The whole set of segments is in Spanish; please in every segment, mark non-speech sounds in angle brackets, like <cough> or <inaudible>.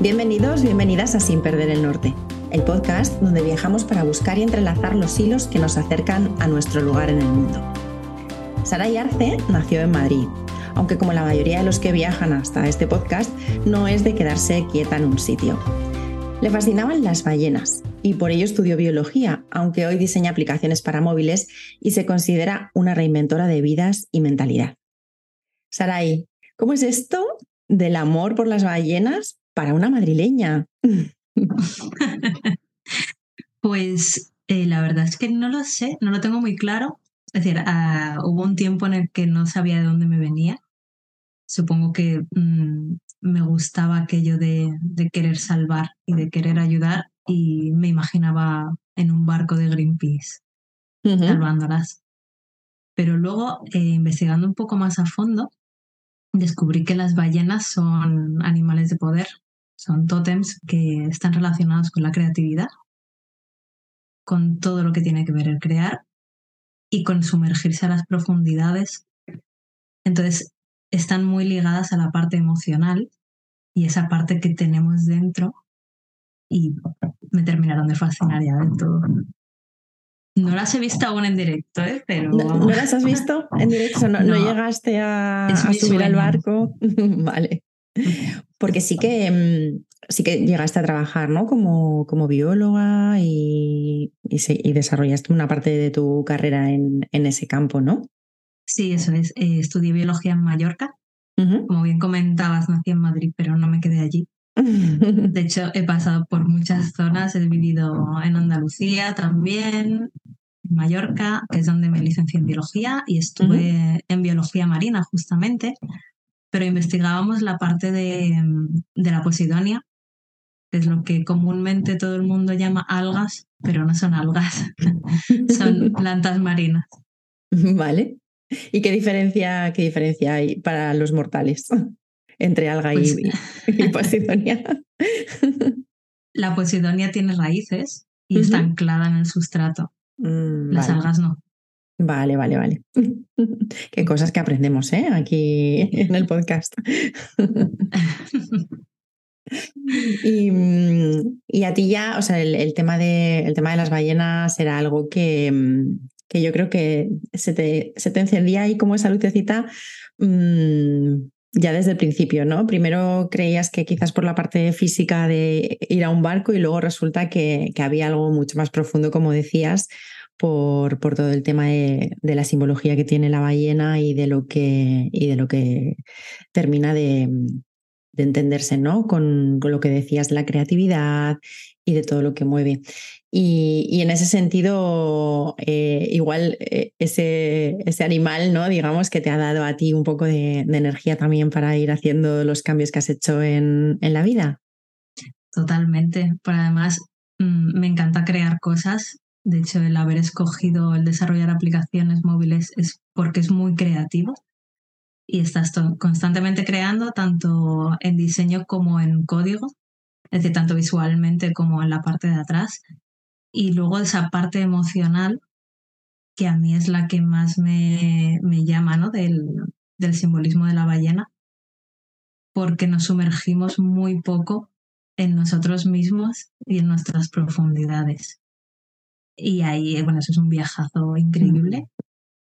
Bienvenidos, bienvenidas a Sin Perder el Norte, el podcast donde viajamos para buscar y entrelazar los hilos que nos acercan a nuestro lugar en el mundo. Sara Arce nació en Madrid, aunque como la mayoría de los que viajan hasta este podcast, no es de quedarse quieta en un sitio. Le fascinaban las ballenas y por ello estudió biología, aunque hoy diseña aplicaciones para móviles y se considera una reinventora de vidas y mentalidad. Saray, ¿cómo es esto del amor por las ballenas para una madrileña? <laughs> pues eh, la verdad es que no lo sé, no lo tengo muy claro. Es decir, ah, hubo un tiempo en el que no sabía de dónde me venía. Supongo que mm, me gustaba aquello de, querer salvar y de querer ayudar y me imaginaba en un barco de Greenpeace salvándolas. Pero luego, eh, investigando un poco más a fondo, descubrí que las ballenas son animales de poder son tótems que están relacionados con la creatividad, con todo lo que tiene que ver el crear y con sumergirse a las profundidades. Entonces, están muy ligadas a la parte emocional y esa parte que tenemos dentro y me terminaron de fascinar ya del todo. No las he visto aún en directo, ¿eh? pero... ¿No, las has visto en directo? ¿No, llegaste a, a subir al barco? <laughs> vale. Porque sí que, mm, sí que llegaste a trabajar ¿no? como, como bióloga y, y, desarrollaste una parte de tu carrera en, en ese campo, ¿no? Sí, eso es. Eh, estudié biología en Mallorca. Como bien comentabas, nací en Madrid, pero no me quedé allí. <laughs> De hecho, he pasado por muchas zonas. He vivido en Andalucía también, en Mallorca, que es donde me licencié en biología, y estuve en biología marina justamente pero investigábamos la parte de, de la posidonia, que es lo que comúnmente todo el mundo llama algas, pero no son algas, <laughs> son <laughs> plantas marinas. Vale. ¿Y qué diferencia, qué diferencia hay para los mortales <laughs> entre alga y, pues posidonia? La posidonia tiene raíces y está anclada en el sustrato. Mm, Las algas no. Vale, vale, vale. <laughs> Qué cosas que aprendemos ¿eh? aquí en el podcast. Mm, y, a ti ya, o sea, el, tema de, el tema de las ballenas era algo que, mm, que yo creo que se te, se te encendía ahí como esa lucecita ya desde el principio, ¿no? Primero creías que quizás por la parte física de ir a un barco y luego resulta que, que había algo mucho más profundo, como decías, por, por todo el tema de, la simbología que tiene la ballena y de lo que, y de lo que termina de, entenderse, ¿no? Con, lo que decías de la creatividad y de todo lo que mueve. Y, en ese sentido, eh, igual eh, ese, ese, animal, ¿no? Digamos, que te ha dado a ti un poco de, energía también para ir haciendo los cambios que has hecho en, en la vida. Totalmente. Por además, mm, me encanta crear cosas de hecho, el haber escogido el desarrollar aplicaciones móviles es porque es muy creativo y estás constantemente creando tanto en diseño como en código, es decir, tanto visualmente como en la parte de atrás. Y luego esa parte emocional, que a mí es la que más me, me llama ¿no? del, del simbolismo de la ballena, porque nos sumergimos muy poco en nosotros mismos y en nuestras profundidades. Y ahí, bueno, eso es un viajazo increíble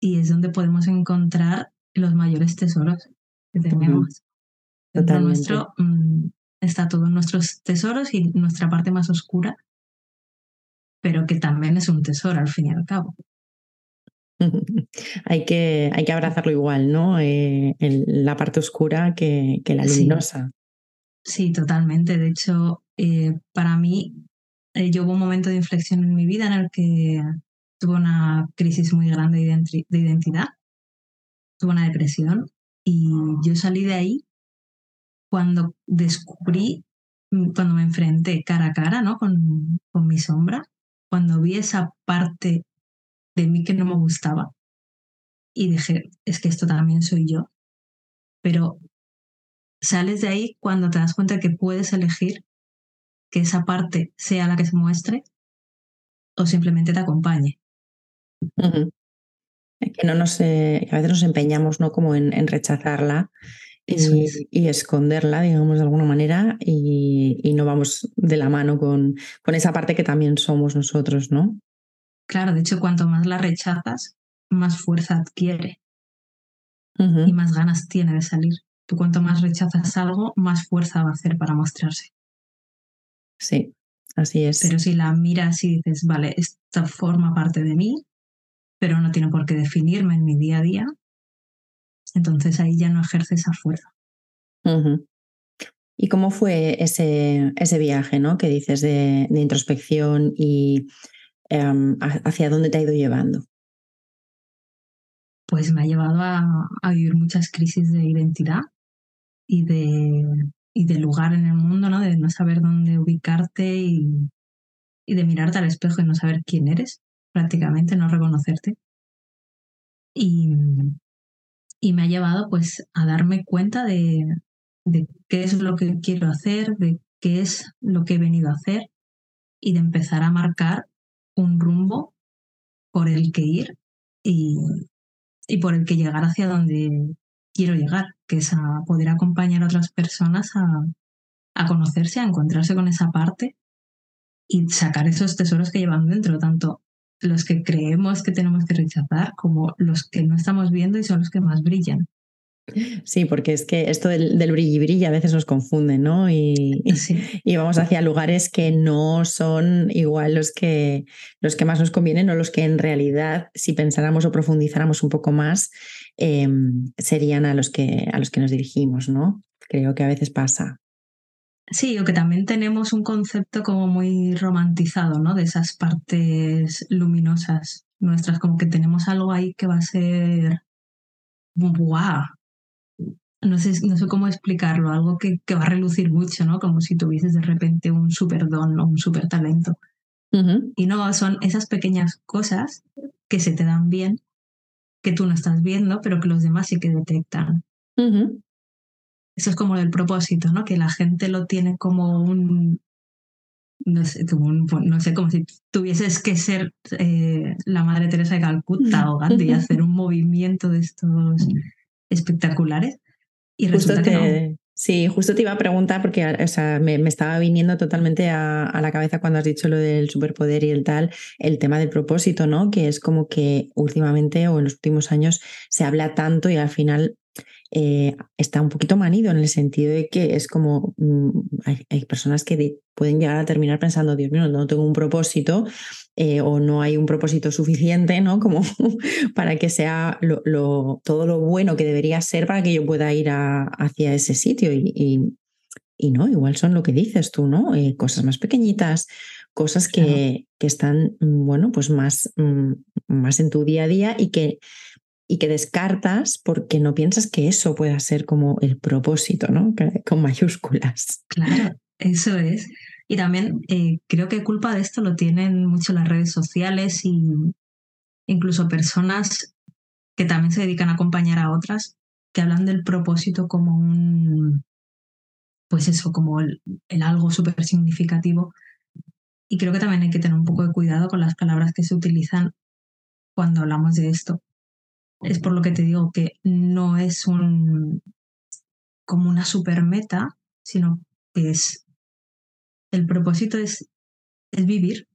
y es donde podemos encontrar los mayores tesoros que tenemos. nuestro mm, está todos nuestros tesoros y nuestra parte más oscura, pero que también es un tesoro al fin y al cabo. <laughs> hay, que, hay que abrazarlo igual, ¿no? Eh, la parte oscura que, que la luminosa. Sí. totalmente. De hecho, eh, para mí eh, yo hubo un momento de inflexión en mi vida en el que tuve una crisis muy grande de identidad, tuve una depresión y yo salí de ahí cuando descubrí, mm, cuando me enfrenté cara a cara ¿no? con, con mi sombra, cuando vi esa parte de mí que no me gustaba y dije, es que esto también soy yo. Pero sales de ahí cuando te das cuenta que puedes elegir que esa parte sea la que se muestre o simplemente te acompañe. que no nos, a veces nos empeñamos ¿no? como en, rechazarla y, esconderla, digamos, de alguna manera, y, no vamos de la mano con, con, esa parte que también somos nosotros, ¿no? Claro, de hecho, cuanto más la rechazas, más fuerza adquiere y más ganas tiene de salir. Tú cuanto más rechazas algo, más fuerza va a hacer para mostrarse. Sí, así es. Pero si la miras y dices, vale, esta forma parte de mí, pero no tiene por qué definirme en mi día a día, entonces ahí ya no ejerce esa fuerza. ¿Y cómo fue ese, ese viaje ¿no? que dices de, introspección y em, hacia dónde te ha ido llevando? Pues me ha llevado a, vivir muchas crisis de identidad y de, y de lugar en el mundo, ¿no? de no saber dónde ubicarte y, y de mirarte al espejo y no saber quién eres, prácticamente no reconocerte. Y, y me ha llevado pues a darme cuenta de, de qué es lo que quiero hacer, de qué es lo que he venido a hacer y de empezar a marcar un rumbo por el que ir y, y por el que llegar hacia donde quiero llegar, que es a poder acompañar a otras personas a, a conocerse, a encontrarse con esa parte y sacar esos tesoros que llevan dentro, tanto los que creemos que tenemos que rechazar como los que no estamos viendo y son los que más brillan. Sí, porque es que esto del, del brilli brilli a veces nos confunde, ¿no? Y, <laughs> <laughs> y, vamos hacia lugares que no son igual los que, los que más nos convienen o los que en realidad, si pensáramos o profundizáramos un poco más, em, serían a los, que, a los que nos dirigimos, ¿no? Creo que a veces pasa. Sí, o que también tenemos un concepto como muy romantizado, ¿no? De esas partes luminosas nuestras, como que tenemos algo ahí que va a ser ¡guau! No sé, no sé cómo explicarlo, algo que, que va a relucir mucho, ¿no? Como si tuvieses de repente un super don o un super talento. Y no, son esas pequeñas cosas que se te dan bien, que tú no estás viendo, pero que los demás sí que detectan. Eso es como el propósito, ¿no? Que la gente lo tiene como un, no sé, como no sé, como si tuvieses que ser eh, la Madre Teresa de Calcuta o Gandhi y <laughs> hacer un movimiento de estos espectaculares. Y resulta que no. Sí, justo te iba a preguntar porque o sea, me, estaba viniendo totalmente a, a, la cabeza cuando has dicho lo del superpoder y el tal, el tema del propósito, ¿no? Que es como que últimamente o en los últimos años se habla tanto y al final eh, está un poquito manido en el sentido de que es como mm, hay, personas que pueden llegar a terminar pensando, Dios mío, no tengo un propósito eh, o no hay un propósito suficiente, ¿no? Como <laughs> para que sea lo, todo lo bueno que debería ser para que yo pueda ir hacia ese sitio y, y, no, igual son lo que dices tú, ¿no? Eh, cosas más pequeñitas, cosas que, que, están, mm, bueno, pues más, mm, más en tu día a día y que y que descartas porque no piensas que eso pueda ser como el propósito, ¿no? Con mayúsculas. Claro, <laughs> eso es. Y también eh, creo que culpa de esto lo tienen mucho las redes sociales y incluso personas que también se dedican a acompañar a otras que hablan del propósito como un, pues eso, como el, el algo súper significativo. Y creo que también hay que tener un poco de cuidado con las palabras que se utilizan cuando hablamos de esto, es por lo que te digo que no es un como una super meta, sino que es el propósito es, es vivir.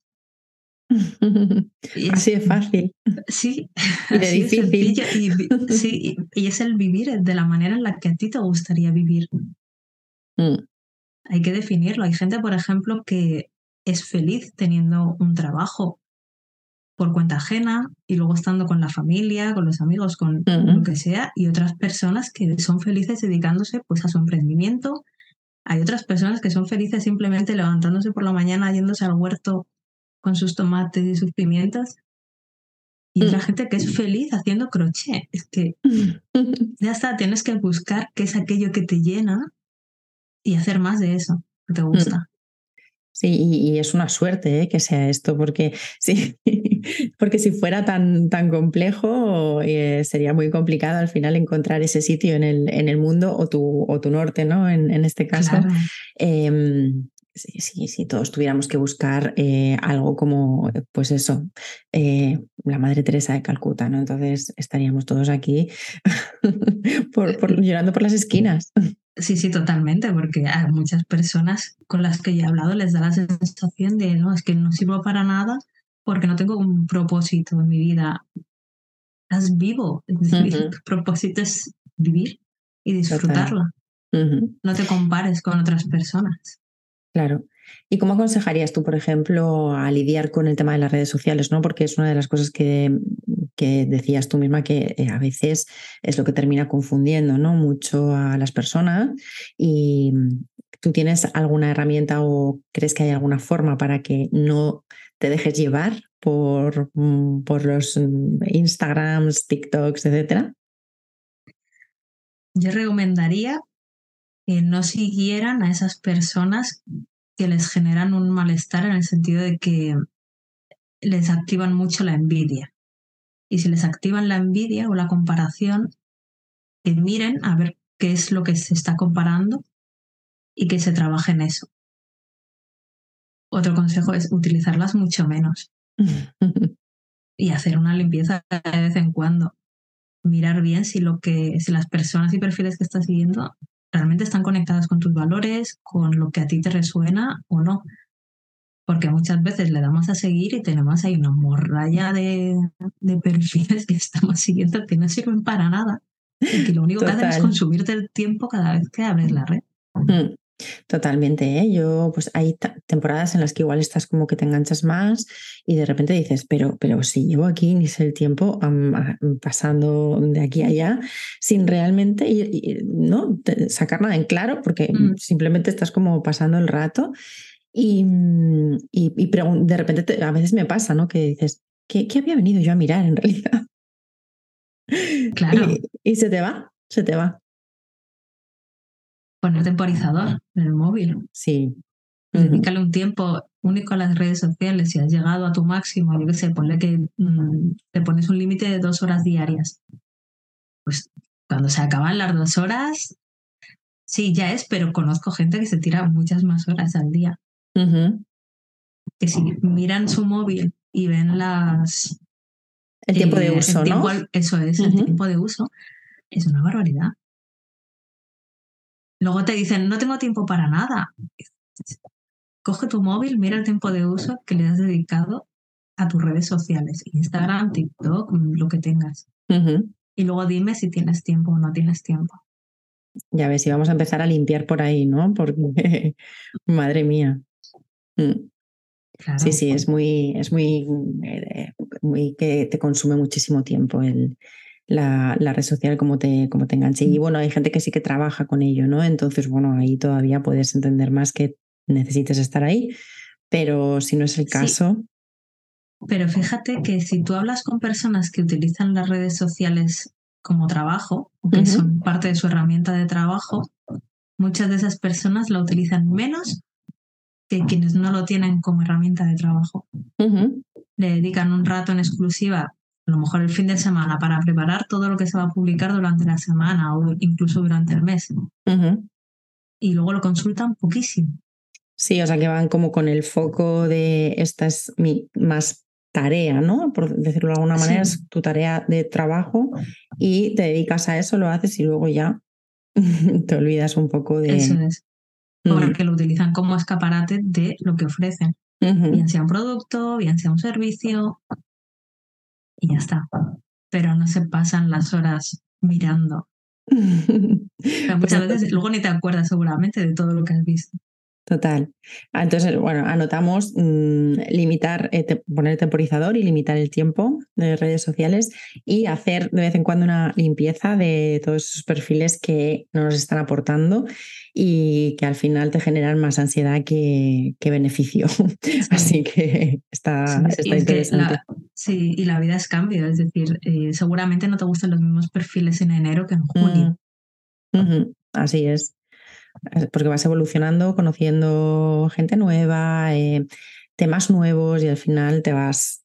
<laughs> así es fácil. Sí, y de difícil. y, <laughs> sí, y es el vivir de la manera en la que a ti te gustaría vivir. Mm. Hay que definirlo. Hay gente, por ejemplo, que es feliz teniendo un trabajo por cuenta ajena y luego estando con la familia, con los amigos, con lo que sea, y otras personas que son felices dedicándose pues a su emprendimiento. Hay otras personas que son felices simplemente levantándose por la mañana, yéndose al huerto con sus tomates y sus pimientos. Y otra mm. gente que es feliz haciendo crochet. Es que <laughs> ya está, tienes que buscar qué es aquello que te llena y hacer más de eso que te gusta. Sí, y, es una suerte ¿eh? que sea esto, porque <laughs> sí, porque si fuera tan, tan complejo eh, sería muy complicado al final encontrar ese sitio en el, en el mundo o tu, o tu norte, ¿no? En, en este caso. Em, si, todos tuviéramos que buscar eh, algo como, pues eso, eh, la Madre Teresa de Calcuta, ¿no? Entonces estaríamos todos aquí <laughs> por, llorando por las esquinas. Sí, sí, totalmente, porque a muchas personas con las que he hablado les da la sensación de, no, es que no sirvo para nada porque no tengo un propósito en mi vida. Estás vivo, tu propósito es vivir y disfrutarla. No te compares con otras personas. Claro. ¿Y cómo aconsejarías tú, por ejemplo, a lidiar con el tema de las redes sociales? ¿no? Porque es una de las cosas que, que decías tú misma que eh, a veces es lo que termina confundiendo ¿no? mucho a las personas. ¿Y tú tienes alguna herramienta o crees que hay alguna forma para que no te dejes llevar por, mm, por los mm, Instagrams, TikToks, etcétera? Yo recomendaría que no siguieran a esas personas que les generan un malestar en el sentido de que les activan mucho la envidia. Y si les activan la envidia o la comparación, que miren a ver qué es lo que se está comparando y que se trabaje en eso. Otro consejo es utilizarlas mucho menos <laughs> y hacer una limpieza de vez en cuando. Mirar bien si lo que, si las personas y perfiles que estás siguiendo realmente están conectadas con tus valores, con lo que a ti te resuena o no. Porque muchas veces le damos a seguir y tenemos ahí una morralla de, perfiles que estamos siguiendo que no sirven para nada y que lo único que hacen es consumirte el tiempo cada vez que abres la red. Mm. Totalmente, ¿eh? Yo, pues hay temporadas en las que igual estás como que te enganchas más y de repente dices, pero, pero si llevo aquí ni sé el tiempo pasando de aquí a allá sin realmente ir, no sacar nada en claro, porque mm. simplemente estás como pasando el rato y, y, de repente a veces me pasa, ¿no? Que dices, ¿qué, ¿qué, había venido yo a mirar en realidad? Claro. y se te va, se te va poner temporizador en el móvil. Sí. Dedícale un tiempo único a las redes sociales. Si has llegado a tu máximo, yo qué sé, ponle que mm, te pones un límite de dos horas diarias. Pues cuando se acaban las dos horas, sí, ya es, pero conozco gente que se tira muchas más horas al día. Que si miran su móvil y ven las... El tiempo de eh, uso, ¿no? eso es, el tiempo de uso. Es una barbaridad. Luego te dicen, no tengo tiempo para nada. Coge tu móvil, mira el tiempo de uso que le has dedicado a tus redes sociales, Instagram, TikTok, lo que tengas. Y luego dime si tienes tiempo o no tienes tiempo. Ya ves, y vamos a empezar a limpiar por ahí, ¿no? Porque, <laughs> madre mía. Mm. Sí, sí, es muy, es muy, eh, muy que te consume muchísimo tiempo el, la, red social como te, como te enganche. Y mm. bueno, hay gente que sí que trabaja con ello, ¿no? Entonces, bueno, ahí todavía puedes entender más que necesites estar ahí, pero si no es el caso... Pero fíjate que si tú hablas con personas que utilizan las redes sociales como trabajo, que son parte de su herramienta de trabajo, muchas de esas personas la utilizan menos que quienes no lo tienen como herramienta de trabajo. Le dedican un rato en exclusiva a lo mejor el fin de semana para preparar todo lo que se va a publicar durante la semana o incluso durante el mes. Y luego lo consultan poquísimo. Sí, o sea que van como con el foco de esta es mi más tarea, ¿no? Por decirlo de alguna manera, es tu tarea de trabajo y te dedicas a eso, lo haces y luego ya <laughs> te olvidas un poco de... Eso es. Porque lo utilizan como escaparate de lo que ofrecen. Bien sea un producto, bien sea un servicio, y ya está. Pero no se pasan las horas mirando. <laughs> muchas pues veces luego ni te acuerdas seguramente de todo lo que has visto. Total. Ah, entonces, bueno, anotamos mm, limitar, eh, poner temporizador y limitar el tiempo de redes sociales y hacer de vez en cuando una limpieza de todos esos perfiles que no nos están aportando y que al final te generan más ansiedad que, beneficio. <laughs> Así que está, interesante. Sí, y la vida es cambio, es decir, eh, seguramente no te gustan los mismos perfiles en enero que en junio. Mm, así es porque vas evolucionando, conociendo gente nueva, eh, temas nuevos y al final te vas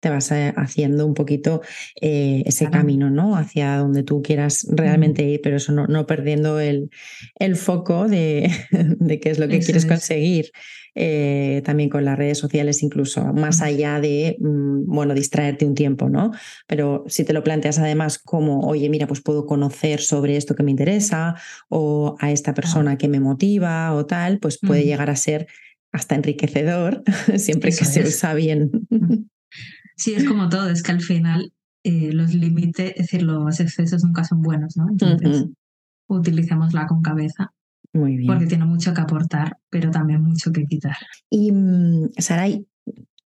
te vas eh, haciendo un poquito eh, ese camino, ¿no? Hacia donde tú quieras realmente ir, pero eso no, no perdiendo el, el foco de, <laughs> de, qué es lo que quieres conseguir. Eh, también con las redes sociales, incluso más allá de, mm, bueno, distraerte un tiempo, ¿no? Pero si te lo planteas además como, oye, mira, pues puedo conocer sobre esto que me interesa o a esta persona que me motiva o tal, pues puede llegar a ser hasta enriquecedor, <laughs> siempre que se usa bien. <laughs> Sí, es como todo, es que al final eh, los límites, es decir, los excesos nunca son buenos, ¿no? Entonces, utilicémosla con cabeza muy bien. Porque tiene mucho que aportar, pero también mucho que quitar. Y mm, Saray,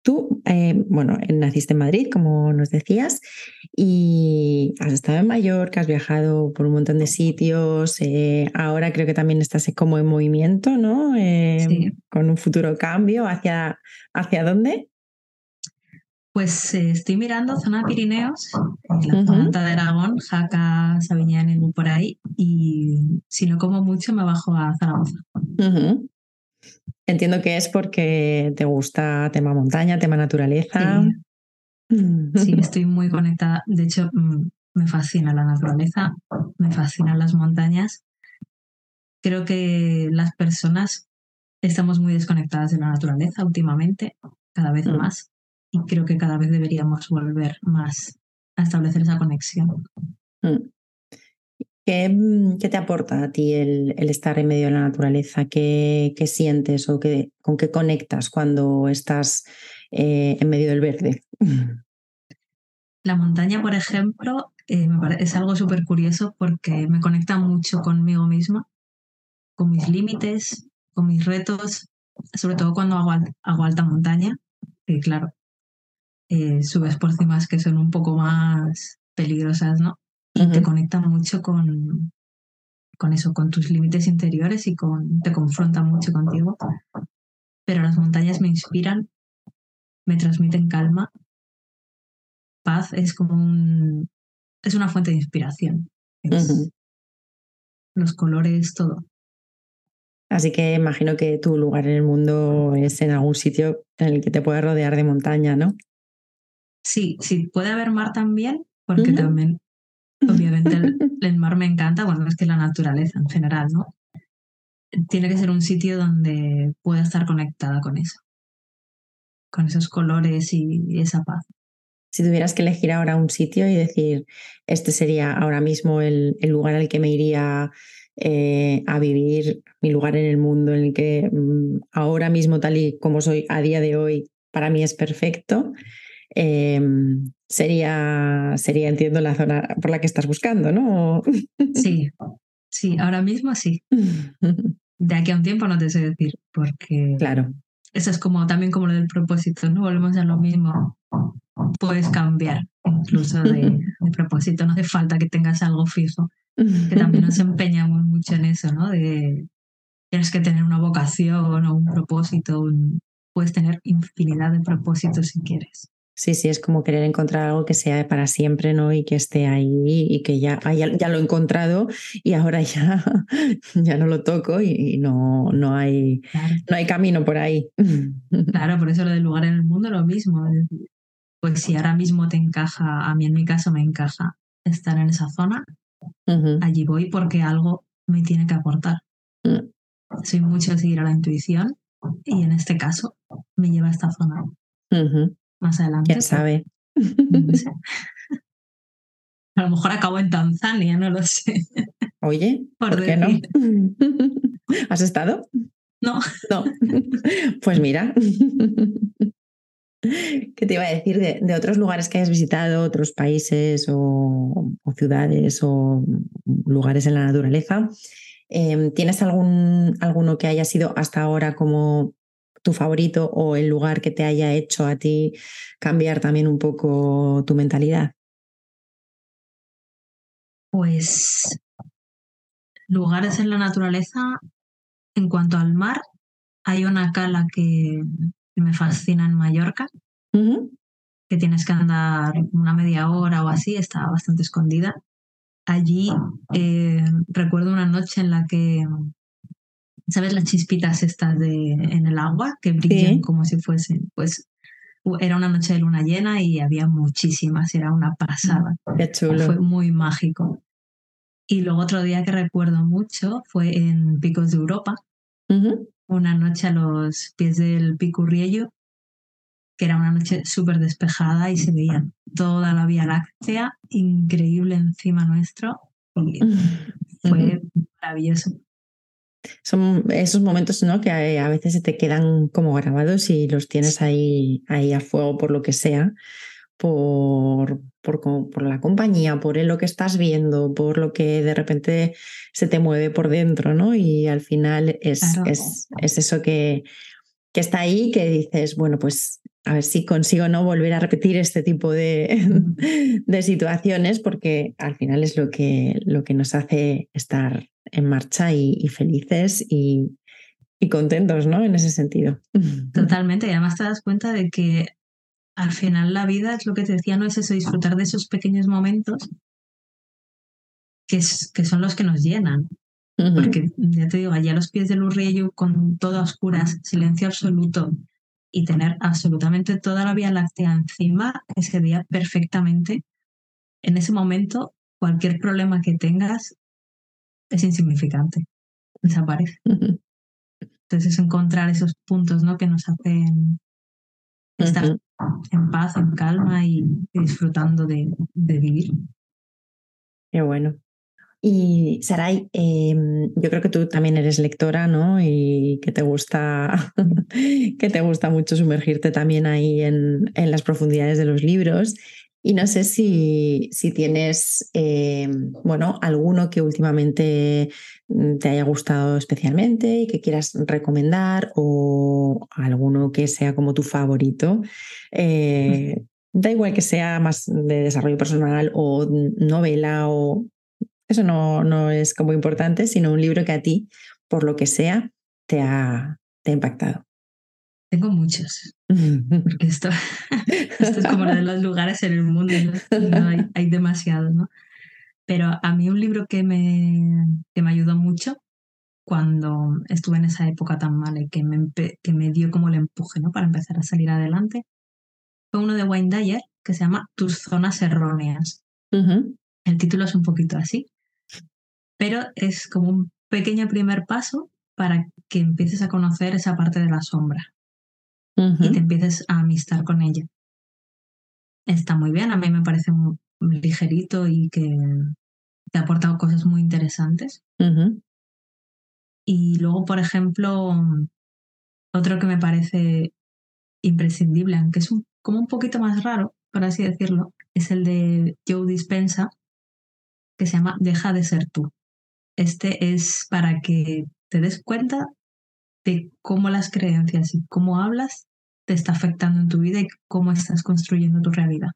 tú, eh, bueno, naciste en Madrid, como nos decías, y has estado en Mallorca, has viajado por un montón de sitios, eh, ahora creo que también estás como en movimiento, ¿no? Eh, con un futuro cambio, ¿hacia, hacia dónde? Pues eh, estoy mirando zona Pirineos, la zona de Aragón, Jaca, Sabiñán y por ahí. Y si no como mucho, me bajo a Zaragoza. Entiendo que es porque te gusta tema montaña, tema naturaleza. Sí. estoy muy conectada. De hecho, mm, me fascina la naturaleza, me fascinan las montañas. Creo que las personas estamos muy desconectadas de la naturaleza últimamente, cada vez mm. más y creo que cada vez deberíamos volver más a establecer esa conexión. Mm. Mm, ¿Qué, te aporta a ti el, estar en medio de la naturaleza? ¿Qué, sientes o qué, con qué conectas cuando estás eh, en medio del verde? <laughs> La montaña, por ejemplo, eh, es algo súper curioso porque me conecta mucho conmigo misma, con mis límites, con mis retos, sobre todo cuando hago, hago alta montaña, que claro, eh, subes por cimas que son un poco más peligrosas, ¿no? Y te conecta mucho con, con eso, con tus límites interiores y con, te confronta mucho contigo. Pero las montañas me inspiran, me transmiten calma. Paz es como un, es una fuente de inspiración. Los colores, todo. Así que imagino que tu lugar en el mundo es en algún sitio en el que te puedas rodear de montaña, ¿no? Sí, sí, puede haber mar también, porque también, obviamente, <laughs> el, mar me encanta, bueno, es que la naturaleza en general, ¿no? Tiene que ser un sitio donde pueda estar conectada con eso, con esos colores y, esa paz. Si tuvieras que elegir ahora un sitio y decir, este sería ahora mismo el, lugar al que me iría eh, a vivir, mi lugar en el mundo, en el que mm, ahora mismo, tal y como soy a día de hoy, para mí es perfecto, Em, sería, sería, entiendo, la zona por la que estás buscando, ¿no? Sí, sí, ahora mismo sí. <laughs> De aquí a un tiempo no te sé decir, porque claro. eso es como también como lo del propósito, ¿no? Volvemos a lo mismo. Puedes cambiar incluso de, <laughs> propósito, no hace falta que tengas algo fijo, que también nos <laughs> empeñamos mucho en eso, ¿no? De tienes que tener una vocación o un propósito, puedes tener infinidad de propósitos si quieres. Sí, sí, es como querer encontrar algo que sea para siempre, ¿no? Y que esté ahí y que ya, ya, lo he encontrado y ahora <laughs> ya, ya no lo toco y, no, no, hay, no hay camino por ahí. <laughs> Claro, por eso lo del lugar en el mundo lo mismo. Pues si ahora mismo te encaja, a mí en mi caso me encaja estar en esa zona, allí voy porque algo me tiene que aportar. Mm. Soy mucho de seguir a la intuición y en este caso me lleva a esta zona más adelante. ¿Quién sabe? <laughs> A lo mejor acabo en Tanzania, no lo sé. Oye, ¿por, qué no? <laughs> ¿Has estado? No. No. <laughs> Pues mira. ¿Qué te iba a decir de, otros lugares que hayas visitado, otros países o, ciudades o lugares en la naturaleza? Em, ¿Tienes algún, alguno que haya sido hasta ahora como tu favorito o el lugar que te haya hecho a ti cambiar también un poco tu mentalidad? Pues lugares en la naturaleza, en cuanto al mar, hay una cala que, me fascina en Mallorca, que tienes que andar una media hora o así, está bastante escondida. Allí eh, recuerdo una noche en la que ¿Sabes las chispitas estas de, en el agua que brillan como si fuesen? Pues era una noche de luna llena y había muchísimas, era una pasada. Qué chulo. Fue muy mágico. Y luego otro día que recuerdo mucho fue en Picos de Europa, una noche a los pies del Picurriello, que era una noche súper despejada y se veía toda la Vía Láctea increíble encima nuestro. <laughs> fue maravilloso. Son esos momentos ¿no? que a veces se te quedan como grabados y los tienes ahí, ahí a fuego por lo que sea, por, por, por la compañía, por lo que estás viendo, por lo que de repente se te mueve por dentro, ¿no? Y al final es, es, es, eso que, que está ahí, que dices, bueno, pues a ver si consigo no volver a repetir este tipo de, <laughs> de situaciones, porque al final es lo que, lo que nos hace estar en marcha y, felices y, y, contentos, ¿no? En ese sentido. Totalmente, y además te das cuenta de que al final la vida es lo que te decía, no es eso, disfrutar de esos pequeños momentos que, es, que son los que nos llenan. Porque ya te digo, allá a los pies del Urriello, con todo a oscuras, silencio absoluto, y tener absolutamente toda la Vía Láctea encima, ese día perfectamente, en ese momento, cualquier problema que tengas es insignificante, desaparece. <laughs> Entonces es encontrar esos puntos ¿no? que nos hacen estar en paz, en calma y disfrutando de, vivir. Qué bueno. Y Saray, em, yo creo que tú también eres lectora, ¿no? Y que te gusta, <laughs> que te gusta mucho sumergirte también ahí en, en las profundidades de los libros. Y no sé si, si tienes, eh, bueno, alguno que últimamente mm, te haya gustado especialmente y que quieras recomendar o alguno que sea como tu favorito. Eh, da igual que sea más de desarrollo personal o novela o eso no, no es como importante, sino un libro que a ti, por lo que sea, te ha, te ha impactado. Tengo muchos, porque esto, <laughs> esto es como uno de los lugares en el mundo, no hay, hay demasiados, ¿no? Pero a mí un libro que me, que me ayudó mucho cuando estuve en esa época tan mala y que me, que me dio como el empuje ¿no? para empezar a salir adelante, fue uno de Wayne Dyer que se llama Tus zonas erróneas. El título es un poquito así, pero es como un pequeño primer paso para que empieces a conocer esa parte de la sombra y te empieces a amistar con ella. Está muy bien, a mí me parece muy ligerito y que te ha aportado cosas muy interesantes. Y luego, por ejemplo, otro que me parece imprescindible, aunque es como un poquito más raro, por así decirlo, es el de Joe Dispensa, que se llama Deja de ser tú. Este es para que te des cuenta de cómo las creencias y cómo hablas te está afectando en tu vida y cómo estás construyendo tu realidad.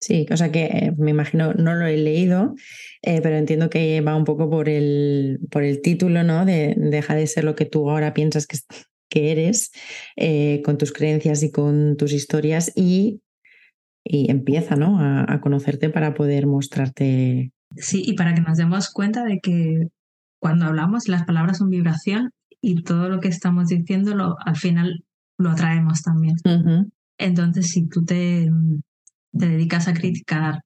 Sí, o sea que eh, me imagino, no lo he leído, eh, pero entiendo que va un poco por el, por el título, ¿no? De deja de ser lo que tú ahora piensas que, que eres, eh, con tus creencias y con tus historias, y, y empieza, ¿no? A, a, conocerte para poder mostrarte. Sí, y para que nos demos cuenta de que cuando hablamos, las palabras son vibración y todo lo que estamos diciendo lo, al final lo atraemos también. Entonces, si tú te, te dedicas a criticar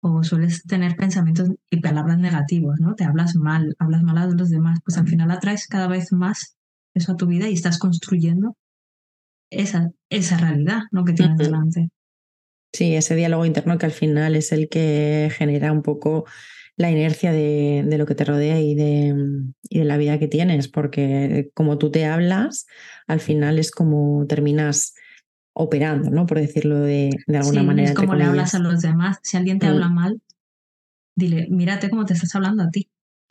o sueles tener pensamientos y palabras negativos, ¿no? Te hablas mal, hablas mal a los demás, pues al final atraes cada vez más eso a tu vida y estás construyendo esa, esa realidad, ¿no? Que tienes delante. Sí, ese diálogo interno que al final es el que genera un poco la inercia de, de, lo que te rodea y de, y de la vida que tienes, porque como tú te hablas, al final es como terminas operando, ¿no? Por decirlo de, de alguna sí, manera. Es como le hablas a los demás. Si alguien te habla mm. mal, dile, mírate cómo te estás hablando a ti. <laughs>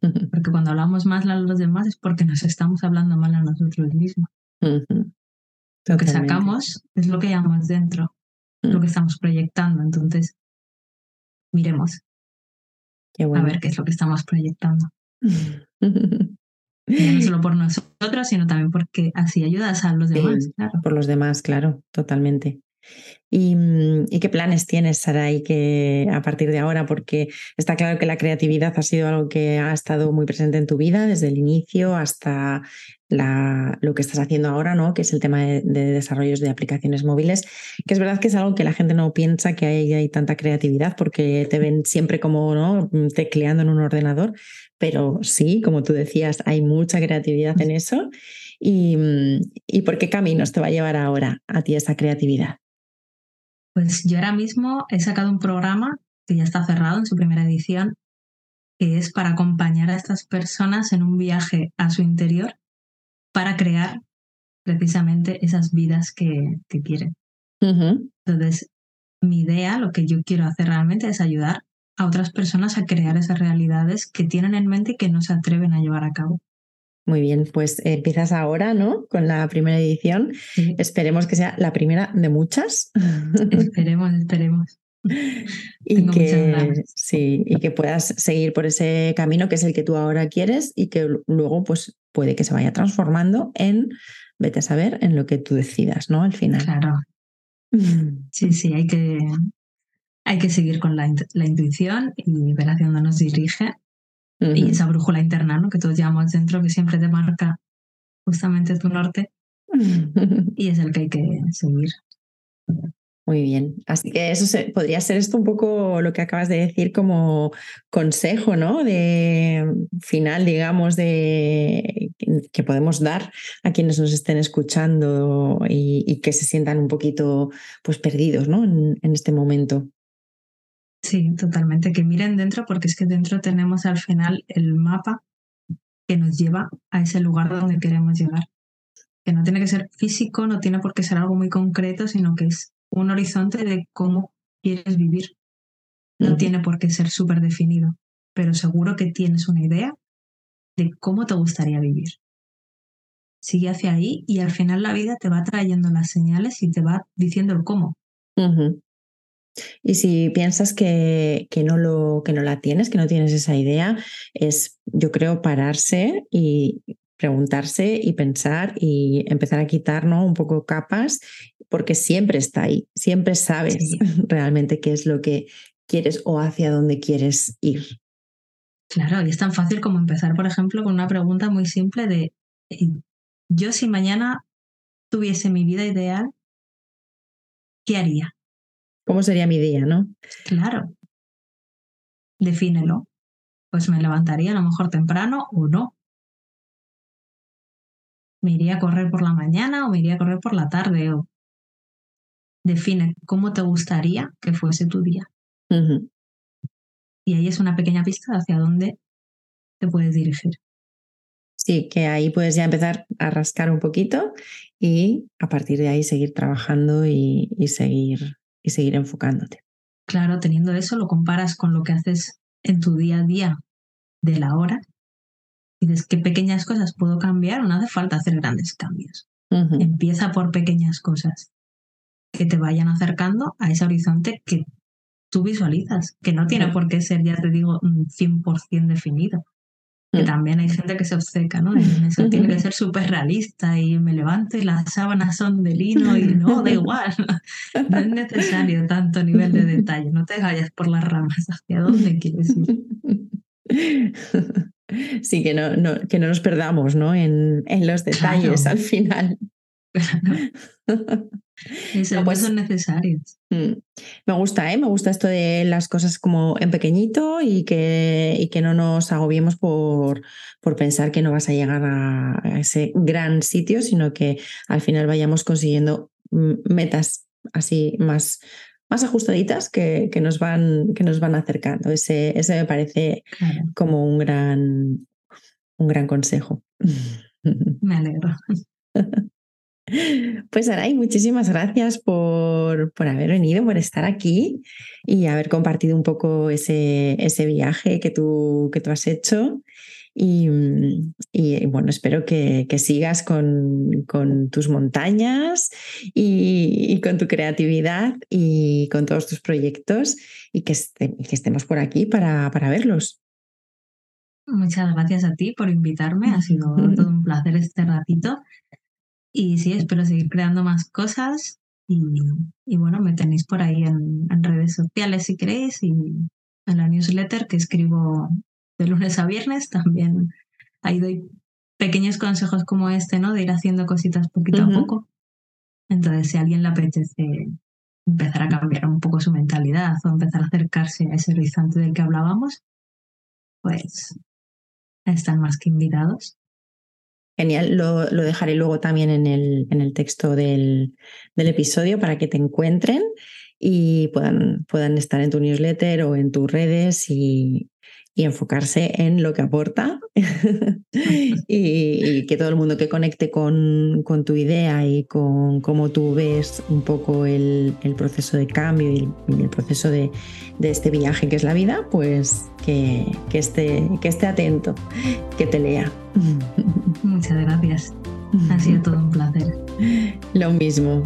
porque cuando hablamos mal a los demás es porque nos estamos hablando mal a nosotros mismos. Lo que sacamos es lo que llevamos dentro, lo que mm. estamos proyectando. Entonces, miremos. A ver qué es lo que estamos proyectando. <laughs> no solo por nosotros, sino también porque así ayudas a los demás. Por los demás, claro, totalmente. Mm, ¿Y, qué planes tienes, Saray, que a partir de ahora? Porque está claro que la creatividad ha sido algo que ha estado muy presente en tu vida desde el inicio hasta la, lo que estás haciendo ahora, ¿no? Que es el tema de, desarrollos de aplicaciones móviles, que es verdad que es algo que la gente no piensa que hay, hay tanta creatividad porque te ven siempre como ¿no? tecleando en un ordenador, pero sí, como tú decías, hay mucha creatividad en eso. ¿Y, mm, ¿Y por qué caminos te va a llevar ahora a ti esa creatividad? Pues yo ahora mismo he sacado un programa que ya está cerrado en su primera edición, que es para acompañar a estas personas en un viaje a su interior para crear precisamente esas vidas que, quieren. Entonces, mi idea, lo que yo quiero hacer realmente es ayudar a otras personas a crear esas realidades que tienen en mente y que no se atreven a llevar a cabo. Muy bien, pues empiezas ahora, ¿no? Con la primera edición. Esperemos que sea la primera de muchas. Esperemos, esperemos. <laughs> y que sí, y que puedas seguir por ese camino que es el que tú ahora quieres y que luego pues puede que se vaya transformando en vete a saber en lo que tú decidas, ¿no? Al final. Claro. Sí, sí, hay que hay que seguir con la, la intuición y ver hacia dónde nos dirige y esa brújula interna, ¿no? Que todos llevamos dentro, que siempre te marca justamente tu norte <laughs> y es el que hay que seguir. Muy bien. Así que eso podría ser esto un poco lo que acabas de decir como consejo, ¿no? De final, digamos, de que podemos dar a quienes nos estén escuchando y, que se sientan un poquito pues perdidos, ¿no? en este momento. Sí, totalmente. Que miren dentro porque es que dentro tenemos al final el mapa que nos lleva a ese lugar donde queremos llegar. Que no tiene que ser físico, no tiene por qué ser algo muy concreto, sino que es un horizonte de cómo quieres vivir. No tiene por qué ser súper definido, pero seguro que tienes una idea de cómo te gustaría vivir. Sigue hacia ahí y al final la vida te va trayendo las señales y te va diciendo el cómo. Y si piensas que, que, no lo, que no la tienes, que no tienes esa idea, es, yo creo, pararse y preguntarse y pensar y empezar a quitar un poco capas, porque siempre está ahí, siempre sabes <laughs> realmente qué es lo que quieres o hacia dónde quieres ir. Claro, y es tan fácil como empezar, por ejemplo, con una pregunta muy simple de, eh, yo si mañana tuviese mi vida ideal, ¿qué haría? ¿Cómo sería mi día, no? Claro. Defínelo. Pues me levantaría a lo mejor temprano o no. Me iría a correr por la mañana o me iría a correr por la tarde. O... Define cómo te gustaría que fuese tu día. Y ahí es una pequeña pista hacia dónde te puedes dirigir. Sí, que ahí puedes ya empezar a rascar un poquito y a partir de ahí seguir trabajando y, y seguir y seguir enfocándote. Claro, teniendo eso, lo comparas con lo que haces en tu día a día de la hora y dices qué pequeñas cosas puedo cambiar, no hace falta hacer grandes cambios. Empieza por pequeñas cosas que te vayan acercando a ese horizonte que tú visualizas, que no tiene por qué ser, ya te digo, 100% definido que mm. también hay gente que se obceca, ¿no? En eso tiene que <laughs> ser súper realista y me levanto y las sábanas son de lino y no, da <laughs> igual. <laughs> No es necesario tanto nivel de detalle, no te vayas por las ramas, ¿hacia dónde quieres ir? Sí, que no, no, que no nos perdamos ¿no? En, en los detalles al final. Eso, <laughs> pues, son necesarios. Mm, me gusta, ¿eh? Me gusta esto de las cosas como en pequeñito y que, y que no nos agobiemos por, por pensar que no vas a llegar a, ese gran sitio, sino que al final vayamos consiguiendo mm, metas así más, más ajustaditas que, que, nos van, que nos van acercando. Ese, ese me parece como un gran, un gran consejo. Me alegro. <laughs> Pues Aray, muchísimas gracias por, por, haber venido, por estar aquí y haber compartido un poco ese, ese viaje que tú, que tú has hecho. Y, bueno, espero que, que sigas con, con, tus montañas y, con tu creatividad y con todos tus proyectos y que, que estemos por aquí para, para verlos. Muchas gracias a ti por invitarme. Ha sido todo <laughs> un placer este ratito y sí, espero seguir creando más cosas Y, bueno, me tenéis por ahí en, redes sociales si queréis y en la newsletter que escribo de lunes a viernes también ahí doy pequeños consejos como este, ¿no? De ir haciendo cositas poquito a poco. Entonces, si a alguien le apetece empezar a cambiar un poco su mentalidad o empezar a acercarse a ese horizonte del que hablábamos, pues están más que invitados. Genial, lo, dejaré luego también en el, en el texto del, del, episodio para que te encuentren y puedan, puedan estar en tu newsletter o en tus redes y, y enfocarse en lo que aporta <laughs> y, que todo el mundo que conecte con, con, tu idea y con cómo tú ves un poco el, el proceso de cambio y el, proceso de, de, este viaje que es la vida, pues que, que, esté, que esté atento, que te lea. Muchas gracias. Ha sido <laughs> todo un placer. Lo mismo.